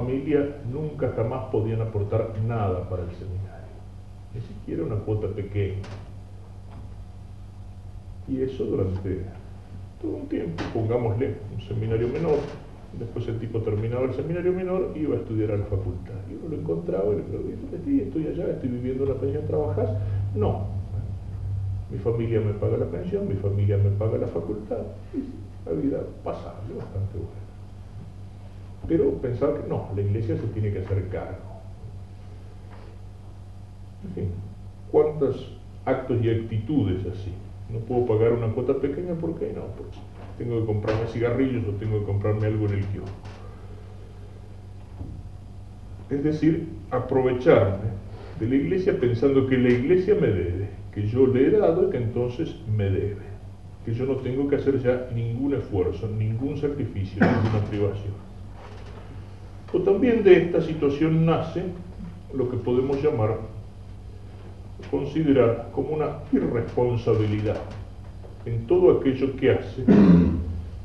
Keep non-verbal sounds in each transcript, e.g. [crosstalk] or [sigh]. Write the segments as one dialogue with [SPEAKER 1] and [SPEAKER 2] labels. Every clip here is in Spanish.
[SPEAKER 1] familia nunca jamás podían aportar nada para el seminario, ni siquiera una cuota pequeña. Y eso durante todo un tiempo, pongámosle un seminario menor, después el tipo terminaba el seminario menor y iba a estudiar a la facultad. Y uno lo encontraba y le preguntaba, estoy allá, estoy viviendo la pensión, ¿trabajas? No. Mi familia me paga la pensión, mi familia me paga la facultad. Y la vida pasable, bastante buena. Pero pensar que no, la iglesia se tiene que hacer cargo. En fin, ¿cuántos actos y actitudes así? No puedo pagar una cuota pequeña, ¿por qué no? Porque tengo que comprarme cigarrillos o tengo que comprarme algo en el kiosco. Es decir, aprovecharme de la iglesia pensando que la iglesia me debe, que yo le he dado y que entonces me debe, que yo no tengo que hacer ya ningún esfuerzo, ningún sacrificio, ninguna privación. O también de esta situación nace lo que podemos llamar considerar como una irresponsabilidad en todo aquello que hace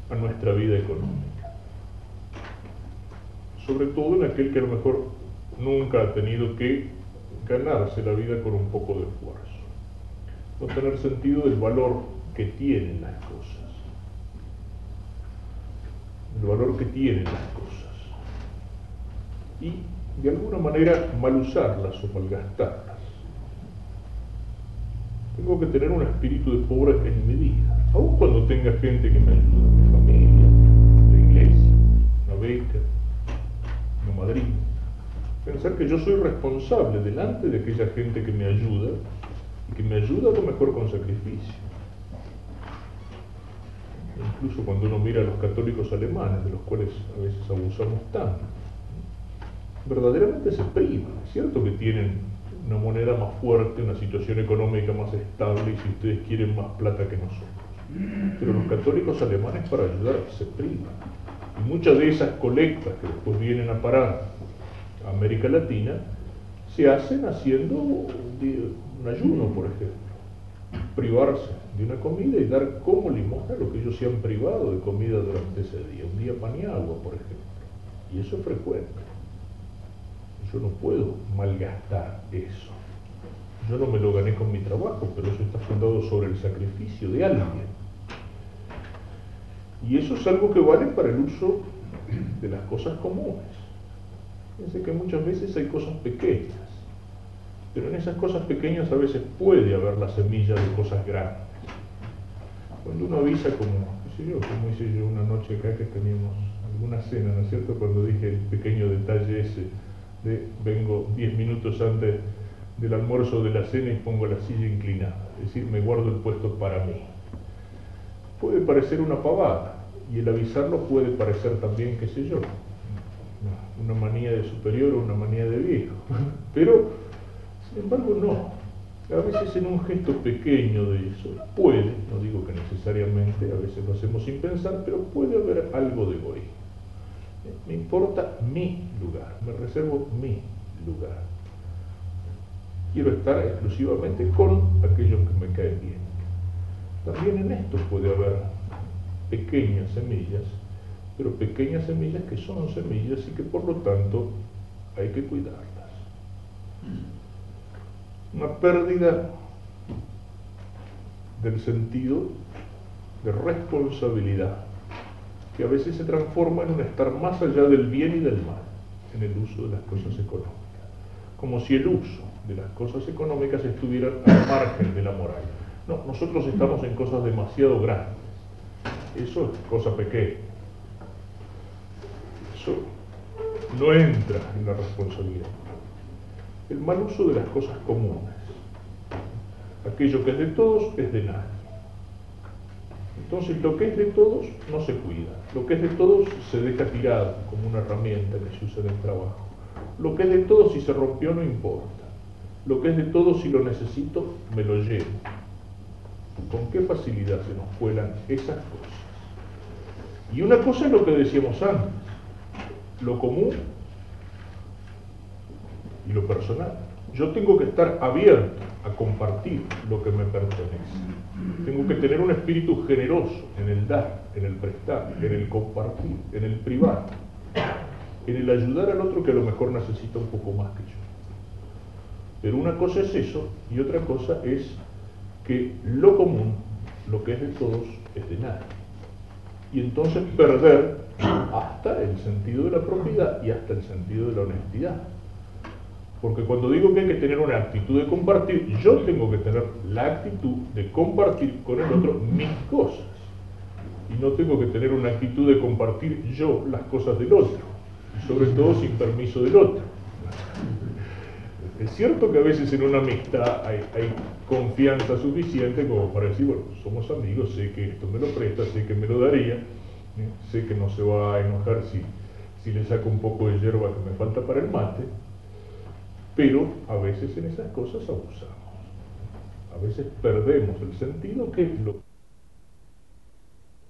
[SPEAKER 1] a nuestra vida económica. Sobre todo en aquel que a lo mejor nunca ha tenido que ganarse la vida con un poco de esfuerzo. No tener sentido del valor que tienen las cosas. El valor que tienen las cosas. Y de alguna manera mal usarlas o malgastarlas. Tengo que tener un espíritu de pobre en mi vida, aun cuando tenga gente que me ayude, mi familia, la iglesia, una beca, una madrina. Pensar que yo soy responsable delante de aquella gente que me ayuda y que me ayuda lo mejor con sacrificio. Incluso cuando uno mira a los católicos alemanes, de los cuales a veces abusamos tanto, verdaderamente se privan. Es cierto que tienen una moneda más fuerte, una situación económica más estable y si ustedes quieren más plata que nosotros. Pero los católicos alemanes para ayudar se privan. Y muchas de esas colectas que después vienen a parar a América Latina se hacen haciendo un ayuno, por ejemplo. Privarse de una comida y dar como limosna lo que ellos se han privado de comida durante ese día. Un día pan y agua, por ejemplo. Y eso es frecuente. Yo no puedo malgastar eso. Yo no me lo gané con mi trabajo, pero eso está fundado sobre el sacrificio de alguien. Y eso es algo que vale para el uso de las cosas comunes. Fíjense que muchas veces hay cosas pequeñas, pero en esas cosas pequeñas a veces puede haber la semilla de cosas grandes. Cuando uno avisa como, yo, como hice yo una noche acá que teníamos alguna cena, ¿no es cierto? Cuando dije el pequeño detalle ese, vengo 10 minutos antes del almuerzo de la cena y pongo la silla inclinada, es decir, me guardo el puesto para mí. Puede parecer una pavada y el avisarlo puede parecer también, qué sé yo, una manía de superior o una manía de viejo, [laughs] pero sin embargo no. A veces en un gesto pequeño de eso puede, no digo que necesariamente, a veces lo hacemos sin pensar, pero puede haber algo de egoísmo. Me importa mi lugar, me reservo mi lugar. Quiero estar exclusivamente con aquellos que me caen bien. También en esto puede haber pequeñas semillas, pero pequeñas semillas que son semillas y que por lo tanto hay que cuidarlas. Una pérdida del sentido de responsabilidad que a veces se transforma en un estar más allá del bien y del mal en el uso de las cosas económicas. Como si el uso de las cosas económicas estuviera al margen de la moral. No, nosotros estamos en cosas demasiado grandes. Eso es cosa pequeña. Eso no entra en la responsabilidad. El mal uso de las cosas comunes. Aquello que es de todos es de nadie. Entonces lo que es de todos no se cuida, lo que es de todos se deja tirado como una herramienta que se usa en el trabajo. Lo que es de todos si se rompió no importa, lo que es de todos si lo necesito me lo llevo. ¿Con qué facilidad se nos cuelan esas cosas? Y una cosa es lo que decíamos antes, lo común y lo personal. Yo tengo que estar abierto a compartir lo que me pertenece. Tengo que tener un espíritu generoso en el dar, en el prestar, en el compartir, en el privar. en el ayudar al otro que a lo mejor necesita un poco más que yo. Pero una cosa es eso y otra cosa es que lo común, lo que es de todos, es de nadie. Y entonces perder hasta el sentido de la propiedad y hasta el sentido de la honestidad. Porque cuando digo que hay que tener una actitud de compartir, yo tengo que tener la actitud de compartir con el otro mis cosas. Y no tengo que tener una actitud de compartir yo las cosas del otro. Y sobre todo sin permiso del otro. Es cierto que a veces en una amistad hay, confianza suficiente como para decir, bueno, somos amigos, sé que esto me lo presta, sé que me lo daría, ¿eh? sé que no se va a enojar si, si le saco un poco de hierba que me falta para el mate, pero a veces en esas cosas abusamos. A veces perdemos el sentido que es lo